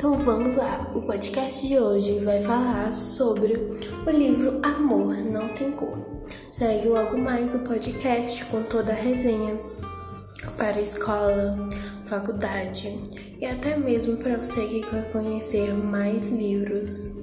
Então vamos lá, o podcast de hoje vai falar sobre o livro Amor Não Tem Cor. Segue logo mais o podcast com toda a resenha para escola, faculdade e até mesmo para você que quer conhecer mais livros.